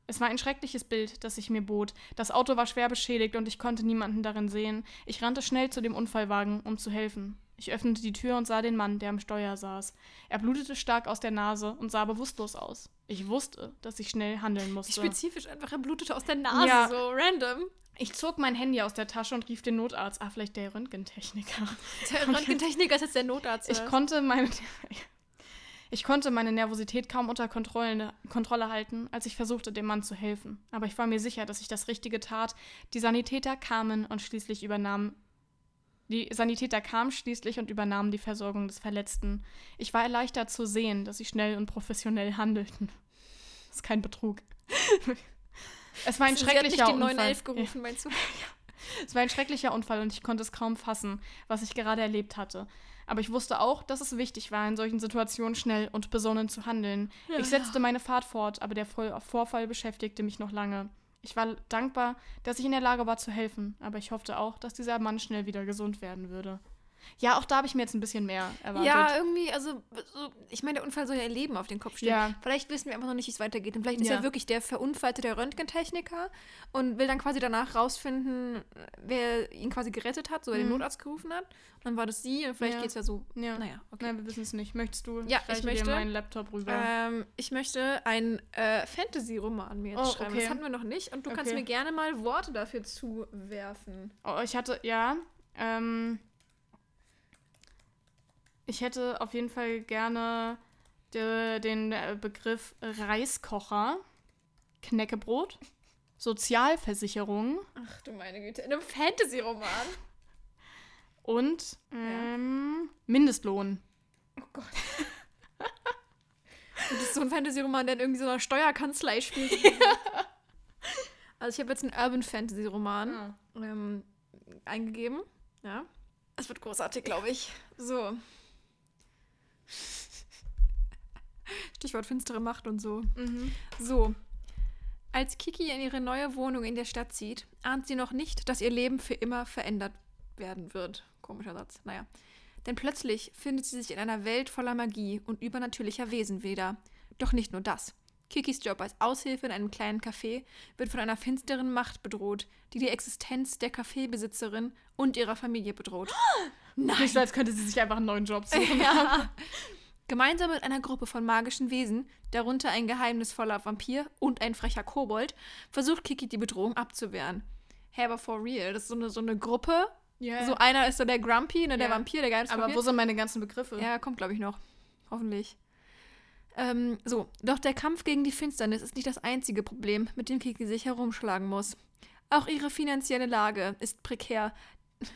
Es war ein schreckliches Bild, das sich mir bot. Das Auto war schwer beschädigt und ich konnte niemanden darin sehen. Ich rannte schnell zu dem Unfallwagen, um zu helfen. Ich öffnete die Tür und sah den Mann, der am Steuer saß. Er blutete stark aus der Nase und sah bewusstlos aus. Ich wusste, dass ich schnell handeln musste. Spezifisch einfach, er blutete aus der Nase, Ja. so random. Ich zog mein Handy aus der Tasche und rief den Notarzt. Ah, vielleicht der Röntgentechniker. Der Röntgentechniker ist jetzt der Notarzt. Ich konnte meine. Ich konnte meine Nervosität kaum unter Kontrolle, Kontrolle halten, als ich versuchte, dem Mann zu helfen. Aber ich war mir sicher, dass ich das Richtige tat. Die Sanitäter kamen und schließlich übernahmen Die Sanitäter kamen schließlich und übernahmen die Versorgung des Verletzten. Ich war erleichtert zu sehen, dass sie schnell und professionell handelten. Das ist kein Betrug. es war ein Sie schrecklicher hat nicht die Unfall. 911 gerufen, meinst du? Es war ein schrecklicher Unfall und ich konnte es kaum fassen, was ich gerade erlebt hatte. Aber ich wusste auch, dass es wichtig war, in solchen Situationen schnell und besonnen zu handeln. ich setzte meine Fahrt fort, aber der Vorfall beschäftigte mich noch lange. Ich war dankbar, dass ich in der Lage war zu helfen, aber ich hoffte auch, dass dieser Mann schnell wieder gesund werden würde. Ja, auch da habe ich mir jetzt ein bisschen mehr erwartet. Ja, irgendwie, also, so, ich meine, der Unfall soll ja ihr Leben auf den Kopf stellen. Ja. Vielleicht wissen wir einfach noch nicht, wie es weitergeht. Und vielleicht ist Ja. er wirklich der Verunfallte der Röntgentechniker und will dann quasi danach rausfinden, wer ihn quasi gerettet hat, so wer den Mhm. Notarzt gerufen hat. Und dann war das sie und vielleicht Ja. geht es ja so. Ja. Naja, okay. Nein, wir wissen es nicht. Möchtest du? Ja, ich reiche möchte. meinen Laptop rüber. Ähm, ich möchte einen äh, Fantasy-Roman mir jetzt Oh, schreiben. okay. Das hatten wir noch nicht. Und du kannst Okay. mir gerne mal Worte dafür zuwerfen. Oh, ich hatte, ja, ähm, ich hätte auf jeden Fall gerne de, den äh, Begriff Reiskocher, Knäckebrot, Sozialversicherung Ach du meine Güte, in einem Fantasy-Roman. und ähm, Mindestlohn. Oh Gott. Und das ist so ein Fantasy-Roman, der in irgendwie so einer Steuerkanzlei spielt. Also ich habe jetzt einen Urban Fantasy-Roman Ah. ähm, eingegeben. Ja. Es wird großartig, glaube ich. So. Stichwort finstere Macht und so. Mhm. So. Als Kiki in ihre neue Wohnung in der Stadt zieht, ahnt sie noch nicht, dass ihr Leben für immer verändert werden wird. Komischer Satz. Naja. Denn plötzlich findet sie sich in einer Welt voller Magie und übernatürlicher Wesen wieder. Doch nicht nur das. Kikis Job als Aushilfe in einem kleinen Café wird von einer finsteren Macht bedroht, die die Existenz der Kaffeebesitzerin und ihrer Familie bedroht. Nicht so, als könnte sie sich einfach einen neuen Job suchen. Ja. Gemeinsam mit einer Gruppe von magischen Wesen, darunter ein geheimnisvoller Vampir und ein frecher Kobold, versucht Kiki die Bedrohung abzuwehren. Hey, aber for real, das ist so eine, so eine Gruppe. Ja, So einer ist so der Grumpy, ne, der Ja. Vampir, der aber Geheimnisvampir. wo sind meine ganzen Begriffe? Ja, kommt, glaube ich, noch. Hoffentlich. Ähm, so, doch der Kampf gegen die Finsternis ist nicht das einzige Problem, mit dem Kiki sich herumschlagen muss. Auch ihre finanzielle Lage ist prekär. oh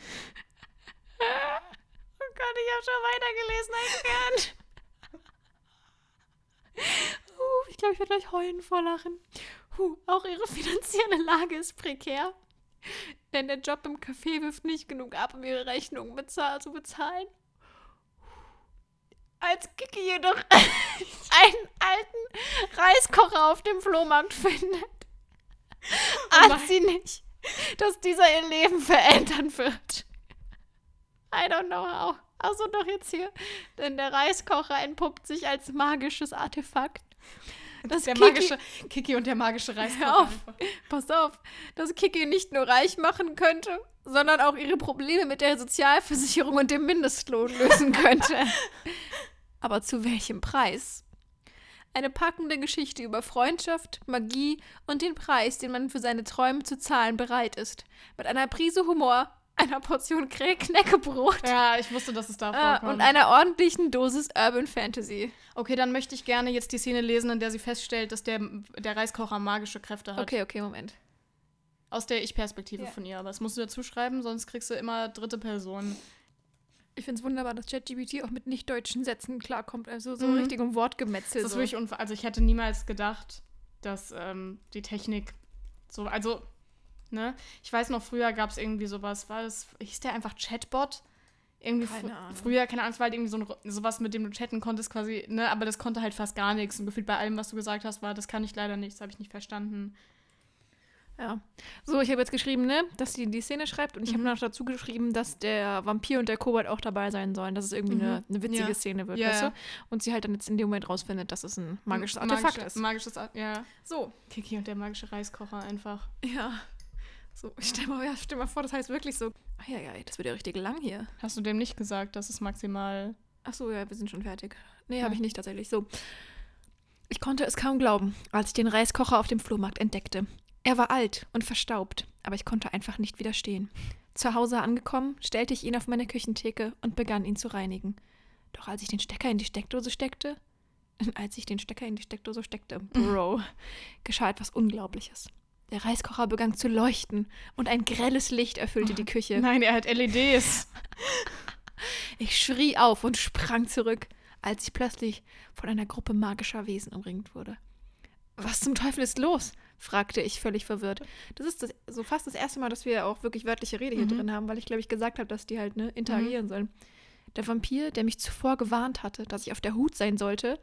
Gott, ich habe schon weitergelesen entfernt. Uh, ich glaube, ich werde gleich heulen vor Lachen. Huh, auch ihre finanzielle Lage ist prekär. Denn der Job im Café wirft nicht genug ab, um ihre Rechnungen bezahl zu bezahlen. Als Kiki jedoch einen alten Reiskocher auf dem Flohmarkt findet, ahnt sie nicht, dass dieser ihr Leben verändern wird. I don't know how. Achso, doch jetzt hier. Denn der Reiskocher entpuppt sich als magisches Artefakt. Das der Kiki- magische Kiki und der magische Reiskocher. Auf. Pass auf, dass Kiki nicht nur reich machen könnte, sondern auch ihre Probleme mit der Sozialversicherung und dem Mindestlohn lösen könnte. Aber zu welchem Preis? Eine packende Geschichte über Freundschaft, Magie und den Preis, den man für seine Träume zu zahlen bereit ist. Mit einer Prise Humor, einer Portion Knäckebrot Ja, ich wusste, dass es da äh, vorkommt. und einer ordentlichen Dosis Urban Fantasy. okay, dann möchte ich gerne jetzt die Szene lesen, in der sie feststellt, dass der, der Reiskocher magische Kräfte hat. Okay, okay, Moment. Aus der Ich-Perspektive Ja. von ihr. Aber das musst du dazu schreiben, sonst kriegst du immer dritte Person. Ich finde es wunderbar, dass ChatGPT auch mit nicht-deutschen Sätzen klarkommt. Also so Mhm. richtig um Wortgemetzel. Das ist so. wirklich unver Also ich hätte niemals gedacht, dass ähm, die Technik so, also, ne? Ich weiß noch, früher gab es irgendwie sowas, war das, hieß der einfach Chatbot? Irgendwie Keine fr- Ahnung. früher, keine Ahnung, es war halt irgendwie so ein, sowas, mit dem du chatten konntest quasi, ne? Aber das konnte halt fast gar nichts. Und gefühlt bei allem, was du gesagt hast, war, das kann ich leider nicht, das habe ich nicht verstanden. Ja. So, ich habe jetzt geschrieben, ne, dass sie die Szene schreibt und ich habe Mhm. noch dazu geschrieben, dass der Vampir und der Kobold auch dabei sein sollen, dass es irgendwie Mhm. eine, eine witzige Ja. Szene wird, Ja, weißt du? Und sie halt dann jetzt in dem Moment rausfindet, dass es ein magisches Artefakt magische- ist. Magisches, ja. So, Kiki und der magische Reiskocher einfach. ja. So, stell mal, ja, stell mal vor, das heißt wirklich so. Ach ja, ja, das wird ja richtig lang hier. Hast du dem nicht gesagt, dass es maximal. Ach so, ja, wir sind schon fertig. Nee, Ja. habe ich nicht tatsächlich. So. Ich konnte es kaum glauben, als ich den Reiskocher auf dem Flohmarkt entdeckte. Er war alt und verstaubt, aber ich konnte einfach nicht widerstehen. Zu Hause angekommen, stellte ich ihn auf meine Küchentheke und begann ihn zu reinigen. Doch als ich den Stecker in die Steckdose steckte, als ich den Stecker in die Steckdose steckte, Bro, geschah etwas Unglaubliches. Der Reiskocher begann zu leuchten und ein grelles Licht erfüllte die Küche. Nein, er hat LEDs. Ich schrie auf und sprang zurück, als ich plötzlich von einer Gruppe magischer Wesen umringt wurde. Was zum Teufel ist los? fragte ich völlig verwirrt. Das ist das, so fast das erste Mal, dass wir auch wirklich wörtliche Rede hier Mhm. drin haben, weil ich glaube ich gesagt habe, dass die halt ne, interagieren sollen. Der Vampir, der mich zuvor gewarnt hatte, dass ich auf der Hut sein sollte,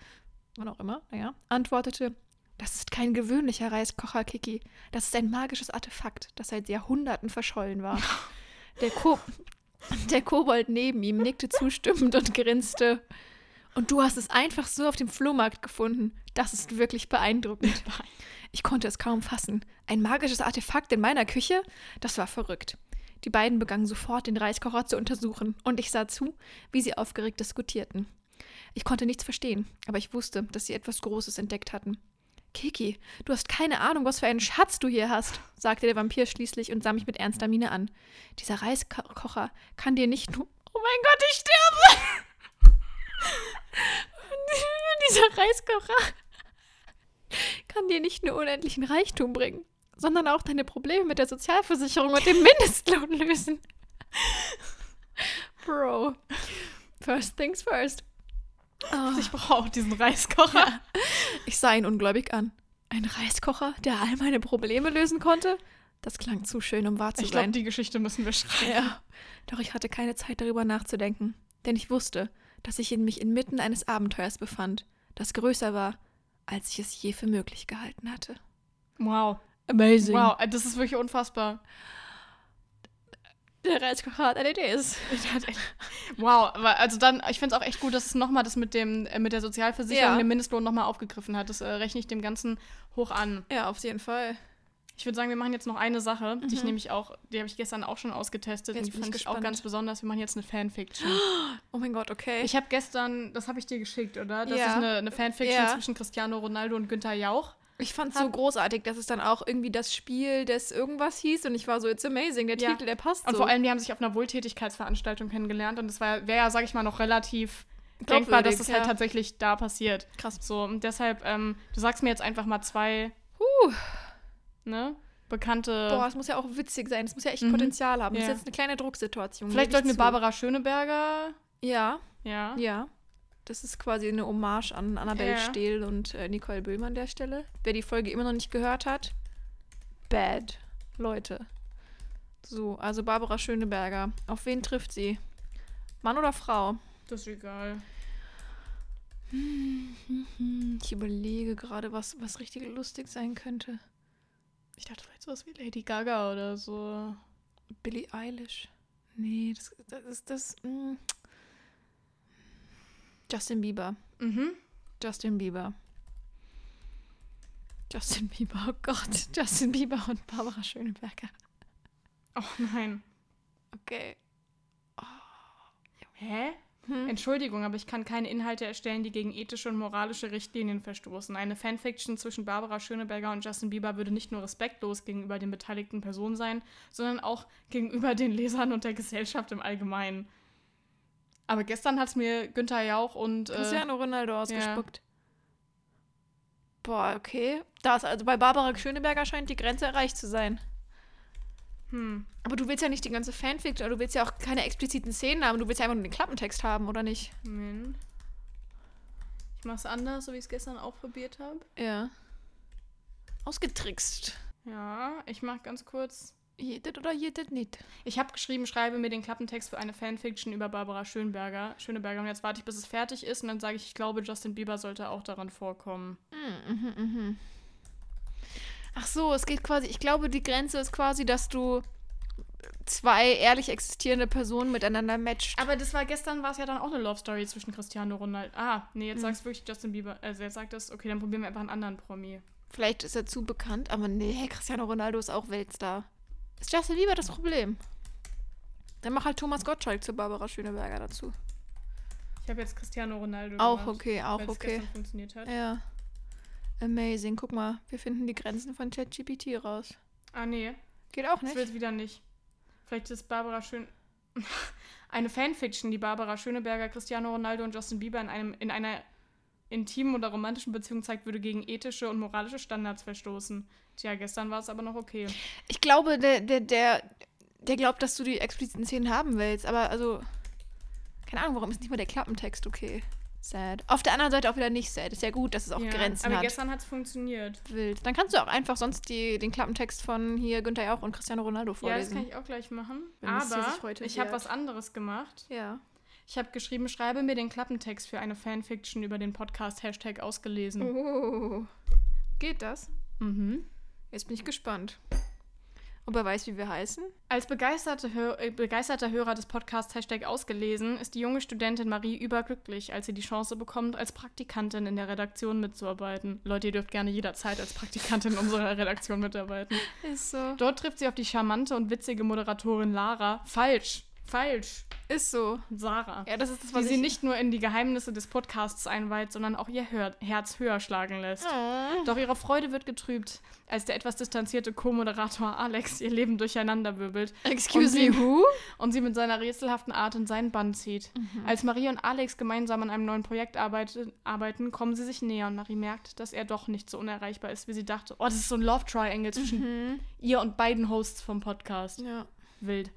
wann auch immer, naja, antwortete, das ist kein gewöhnlicher Reiskocher, Kiki. Das ist ein magisches Artefakt, das seit Jahrhunderten verschollen war. Der, Ko der Kobold neben ihm nickte zustimmend und grinste. Und du hast es einfach so auf dem Flohmarkt gefunden. Das ist wirklich beeindruckend. Ich konnte es kaum fassen. Ein magisches Artefakt in meiner Küche? Das war verrückt. Die beiden begannen sofort, den Reiskocher zu untersuchen, und ich sah zu, wie sie aufgeregt diskutierten. Ich konnte nichts verstehen, aber ich wusste, dass sie etwas Großes entdeckt hatten. Kiki, du hast keine Ahnung, was für einen Schatz du hier hast, sagte der Vampir schließlich und sah mich mit ernster Miene an. Dieser Reiskocher kann dir nicht nur. Oh mein Gott, ich sterbe! Dieser Reiskocher kann dir nicht nur unendlichen Reichtum bringen, sondern auch deine Probleme mit der Sozialversicherung und dem Mindestlohn lösen. Bro. First things first. Oh. Ich brauche auch diesen Reiskocher. Ich sah ihn ungläubig an. Ein Reiskocher, der all meine Probleme lösen konnte? Das klang zu schön, um wahr zu Ich glaube, sein. die Geschichte müssen wir schreiben. Ja, doch ich hatte keine Zeit darüber nachzudenken, denn ich wusste, dass ich mich inmitten eines Abenteuers befand, das größer war, als ich es je für möglich gehalten hatte. Wow. Amazing. Wow, das ist wirklich unfassbar. Der Reiskocher hat LEDs. Wow, aber also dann, ich finde es auch echt gut, dass es nochmal das mit dem, äh, mit der Sozialversicherung, Ja. dem Mindestlohn nochmal aufgegriffen hat. Das äh, rechne ich dem Ganzen hoch an. Ja, auf jeden Fall. Ich würde sagen, wir machen jetzt noch eine Sache, die ich Mhm. nämlich auch, die habe ich gestern auch schon ausgetestet Jetzt und die fand ich auch ganz besonders. Wir machen jetzt eine Fanfiction. Oh mein Gott, okay. Ich habe gestern, das habe ich dir geschickt, oder? Das Ja. ist eine, eine Fanfiction Ja. zwischen Cristiano Ronaldo und Günther Jauch. Ich fand es so großartig, dass es dann auch irgendwie das Spiel des irgendwas hieß und ich war so, it's amazing, der Ja. Titel, der passt Und so. vor allem, die haben sich auf einer Wohltätigkeitsveranstaltung kennengelernt und das wäre ja, sag ich mal, noch relativ denkbar, dass das halt ja. tatsächlich da passiert. Krass. So, und deshalb, ähm, du sagst mir jetzt einfach mal zwei, Huh. ne, bekannte. Boah, es muss ja auch witzig sein, es muss ja echt Mhm. Potenzial haben. Das Ja. ist jetzt eine kleine Drucksituation. Vielleicht eine zu. Barbara Schöneberger. Ja, Ja. ja. Das ist quasi eine Hommage an Annabelle Ja. Stehl und äh, Nicole Böhmer an der Stelle. Wer die Folge immer noch nicht gehört hat, bad. Leute. So, also Barbara Schöneberger. Auf wen trifft sie? Mann oder Frau? Das ist egal. Ich überlege gerade, was, was richtig lustig sein könnte. Ich dachte vielleicht sowas wie Lady Gaga oder so. Billie Eilish. Nee, das, das ist das. mm. Justin Bieber. Mhm. Justin Bieber. Justin Bieber, oh Gott. Justin Bieber und Barbara Schöneberger. Oh nein. Okay. Hä? Hm. Entschuldigung, aber ich kann keine Inhalte erstellen, die gegen ethische und moralische Richtlinien verstoßen. Eine Fanfiction zwischen Barbara Schöneberger und Justin Bieber würde nicht nur respektlos gegenüber den beteiligten Personen sein, sondern auch gegenüber den Lesern und der Gesellschaft im Allgemeinen. Aber gestern hat es mir Günther Jauch und. Äh, Cristiano Ronaldo ausgespuckt. Boah, okay. Das, also bei Barbara Schöneberger scheint die Grenze erreicht zu sein. hm. Aber du willst ja nicht die ganze Fanfiction, du willst ja auch keine expliziten Szenen haben, du willst ja einfach nur den Klappentext haben, oder nicht? Moment. Ich mach's anders, so wie ich es gestern auch probiert habe. Ja. Ausgetrickst. Ja, ich mach ganz kurz. Jedet oder jedet nicht. Ich habe geschrieben, schreibe mir den Klappentext für eine Fanfiction über Barbara Schönberger. Schöneberger. Und jetzt warte ich, bis es fertig ist und dann sage ich, ich glaube, Justin Bieber sollte auch daran vorkommen. Mhm, mhm. Ach so, es geht quasi, ich glaube, die Grenze ist quasi, dass du zwei ehrlich existierende Personen miteinander matcht. Aber das war gestern, war es ja dann auch eine Love Story zwischen Cristiano Ronaldo. Ah, nee, jetzt Mhm. sagst du wirklich Justin Bieber. Also jetzt sagt es, okay, dann probieren wir einfach einen anderen Promi. Vielleicht ist er zu bekannt, aber nee, Cristiano Ronaldo ist auch Weltstar. Ist Justin Bieber das Problem? Dann mach halt Thomas Gottschalk zu Barbara Schöneberger dazu. Ich habe jetzt Cristiano Ronaldo Auch gemacht, okay, auch okay. funktioniert hat. Ja. Amazing. Guck mal, wir finden die Grenzen von ChatGPT raus. Ah, nee, Geht auch das nicht. wird wieder nicht. Vielleicht ist Barbara Schön... Eine Fanfiction, die Barbara Schöneberger, Cristiano Ronaldo und Justin Bieber in, einem, in einer intimen oder romantischen Beziehung zeigt, würde gegen ethische und moralische Standards verstoßen. Tja, gestern war es aber noch okay. Ich glaube, der, der, der, der glaubt, dass du die expliziten Szenen haben willst, aber also. Keine Ahnung, warum ist nicht mal der Klappentext okay? Sad. Auf der anderen Seite auch wieder nicht sad. Ist ja gut, dass es auch ja, Grenzen aber hat. gestern hat es funktioniert. Wild. Dann kannst du auch einfach sonst die, den Klappentext von hier Günther Jauch und Cristiano Ronaldo Ja, das vorlesen. kann ich auch gleich machen. Wenn aber ich habe was anderes gemacht. Ja. Ich habe geschrieben, schreibe mir den Klappentext für eine Fanfiction über den Podcast Hashtag ausgelesen. Oh. Geht das? Mhm. Jetzt bin ich gespannt. Ob er weiß, wie wir heißen? Als begeisterte Hör äh, begeisterter Hörer des Podcasts Hashtag ausgelesen ist die junge Studentin Marie überglücklich, als sie die Chance bekommt, als Praktikantin in der Redaktion mitzuarbeiten. Leute, ihr dürft gerne jederzeit als Praktikantin in unserer Redaktion mitarbeiten. Ist so. Dort trifft sie auf die charmante und witzige Moderatorin Lara. Falsch, falsch, Ist so. Sarah. Ja, das ist das, die was sie ich... nicht nur in die Geheimnisse des Podcasts einweiht, sondern auch ihr Hör Herz höher schlagen lässt. Oh. Doch ihre Freude wird getrübt, als der etwas distanzierte Co-Moderator Alex ihr Leben durcheinanderwirbelt Excuse sie- me, who? und sie mit seiner rätselhaften Art in seinen Bann zieht. Als Marie und Alex gemeinsam an einem neuen Projekt arbeite, arbeiten, kommen sie sich näher und Marie merkt, dass er doch nicht so unerreichbar ist, wie sie dachte. Oh, das ist so ein Love Triangle zwischen Mhm. ihr und beiden Hosts vom Podcast. Ja. Wild.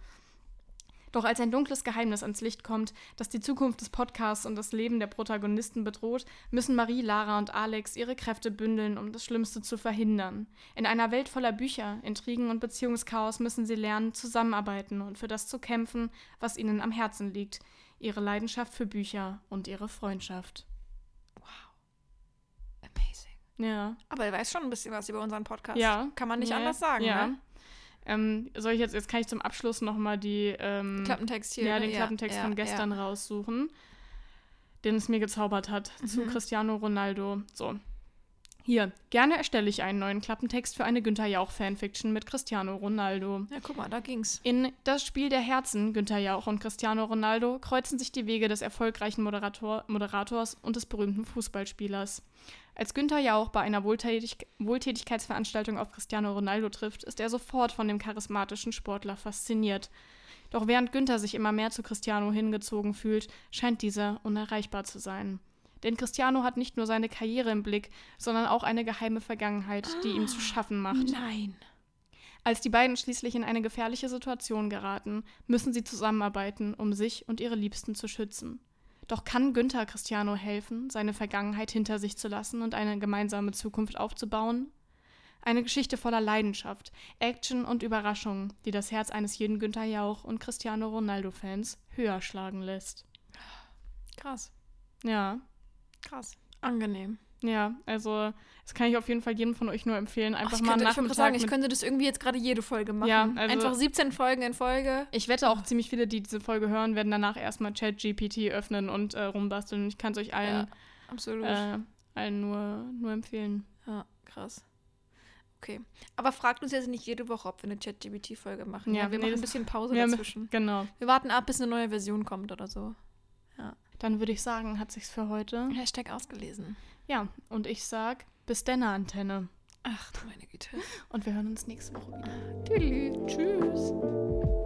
Doch als ein dunkles Geheimnis ans Licht kommt, das die Zukunft des Podcasts und das Leben der Protagonisten bedroht, müssen Marie, Lara und Alex ihre Kräfte bündeln, um das Schlimmste zu verhindern. In einer Welt voller Bücher, Intrigen und Beziehungschaos müssen sie lernen, zusammenarbeiten und für das zu kämpfen, was ihnen am Herzen liegt. Ihre Leidenschaft für Bücher und ihre Freundschaft. Amazing. Ja. Aber er weiß schon ein bisschen was über unseren Podcast. Ja. Kann man nicht ja. anders sagen, ja. ne? Ähm, soll ich jetzt, jetzt kann ich zum Abschluss nochmal die ähm, Klappentext hier. ja, ne? den Klappentext ja, von gestern raussuchen, den es mir gezaubert hat zu Mhm. Cristiano Ronaldo. So. Hier, gerne erstelle ich einen neuen Klappentext für eine Günther Jauch Fanfiction mit Cristiano Ronaldo. Ja. ja, guck mal, da ging's. In Das Spiel der Herzen, Günther Jauch und Cristiano Ronaldo, kreuzen sich die Wege des erfolgreichen Moderator, Moderators und des berühmten Fußballspielers. Als Günther Jauch bei einer Wohltätig Wohltätigkeitsveranstaltung auf Cristiano Ronaldo trifft, ist er sofort von dem charismatischen Sportler fasziniert. Doch während Günther sich immer mehr zu Cristiano hingezogen fühlt, scheint dieser unerreichbar zu sein. Denn Cristiano hat nicht nur seine Karriere im Blick, sondern auch eine geheime Vergangenheit, die ihm zu schaffen macht. Nein. Als die beiden schließlich in eine gefährliche Situation geraten, müssen sie zusammenarbeiten, um sich und ihre Liebsten zu schützen. Doch kann Günther Cristiano helfen, seine Vergangenheit hinter sich zu lassen und eine gemeinsame Zukunft aufzubauen? Eine Geschichte voller Leidenschaft, Action und Überraschung, die das Herz eines jeden Günther Jauch und Cristiano Ronaldo-Fans höher schlagen lässt. Krass. Ja, Krass. Angenehm. Ja, also das kann ich auf jeden Fall jedem von euch nur empfehlen. Ach, Einfach ich mal könnte, einen ich sagen, ich könnte das irgendwie jetzt gerade jede Folge machen. Ja, also- Einfach 17 Folgen in Folge. Ich wette auch ziemlich viele, die diese Folge hören, werden danach erstmal ChatGPT öffnen und äh, rumbasteln. Ich kann es euch allen, Absolut. äh, allen nur, nur empfehlen. Ja, krass. Okay. Aber fragt uns jetzt nicht jede Woche, ob wir eine ChatGPT-Folge machen. Ja, Ja, wir nee, machen ein bisschen Pause dazwischen. Genau. Wir warten ab, bis eine neue Version kommt oder so. Dann würde ich sagen, hat sich's für heute. Hashtag ausgelesen. Ja, und ich sag, bis denn Antenne. Ach du meine Güte. Und wir hören uns nächste Woche wieder. Tüdelü. Tschüss.